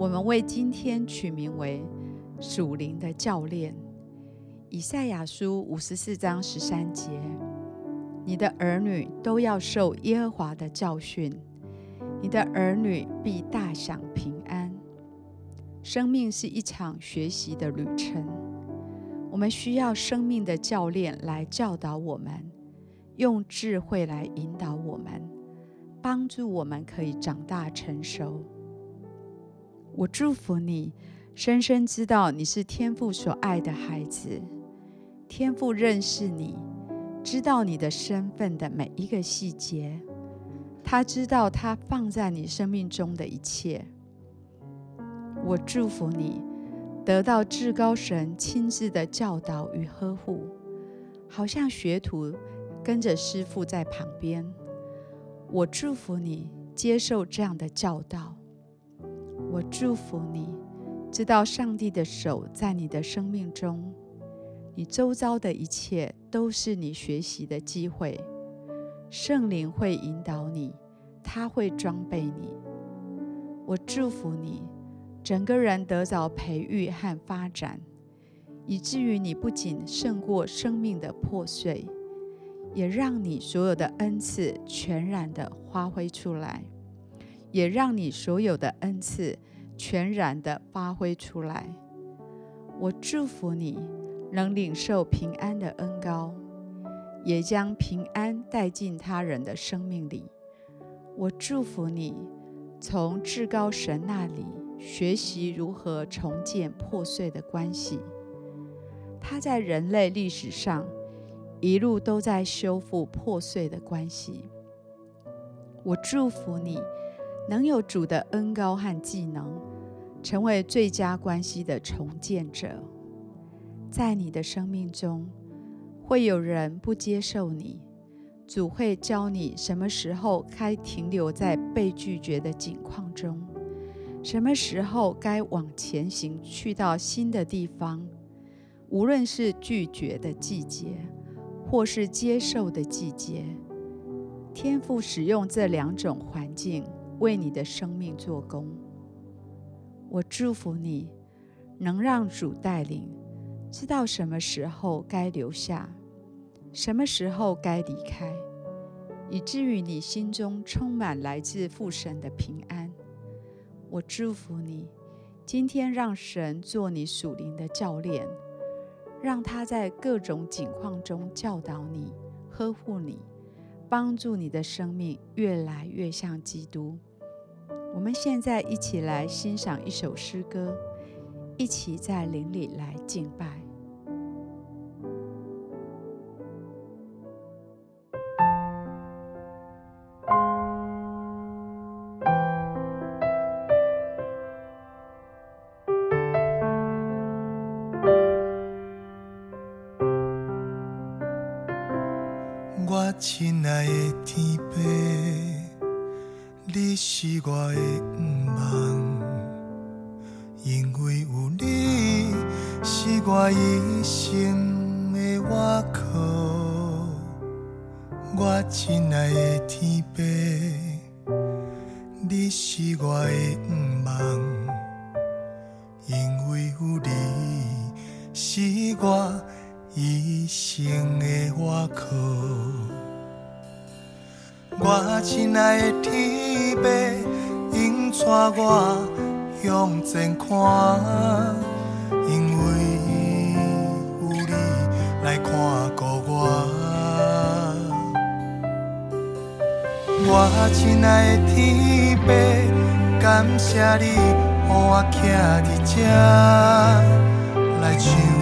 我们为今天取名为属灵的教练。以赛亚书五十四章十三节：你的儿女都要受耶和华的教训，你的儿女必大享平安。生命是一场学习的旅程，我们需要生命的教练来教导我们，用智慧来引导我们，帮助我们可以长大成熟。我祝福你，深深知道你是天父所爱的孩子。天父认识你，知道你的身份的每一个细节。他知道他放在你生命中的一切。我祝福你，得到至高神亲自的教导与呵护，好像学徒跟着师父在旁边。我祝福你，接受这样的教导。我祝福你，知道上帝的手在你的生命中，你周遭的一切都是你学习的机会。圣灵会引导你，他会装备你。我祝福你，整个人得着培育和发展，以至于你不仅胜过生命的破碎，也让你所有的恩赐全然的发挥出来。也让你所有的恩赐全然的发挥出来。我祝福你能领受平安的恩膏，也将平安带进他人的生命里。我祝福你从至高神那里学习如何重建破碎的关系。他在人类历史上一路都在修复破碎的关系。我祝福你。能有主的恩高和技能，成为最佳关系的重建者。在你的生命中，会有人不接受你，主会教你什么时候该停留在被拒绝的境况中，什么时候该往前行，去到新的地方。无论是拒绝的季节，或是接受的季节，天赋使用这两种环境。为你的生命做工，我祝福你，能让主带领，知道什么时候该留下，什么时候该离开，以至于你心中充满来自父神的平安。我祝福你，今天让神做你属灵的教练，让他在各种境况中教导你、呵护你，帮助你的生命越来越像基督。我们现在一起来欣赏一首诗歌，一起在林里来敬拜。我亲爱的天父。你是我的愿望，因为有你是我一生的依靠。我亲爱的天父，你是我的愿望，因为有你是我一生的依靠。我亲爱的天父，引带我向前看，因为有你来看顾我。我亲爱的天父，感谢你，让我徛在这来唱。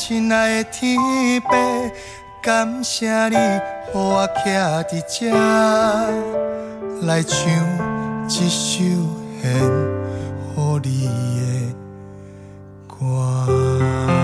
亲爱的天父，感谢你，予我徛在这，来唱一首献予你的歌。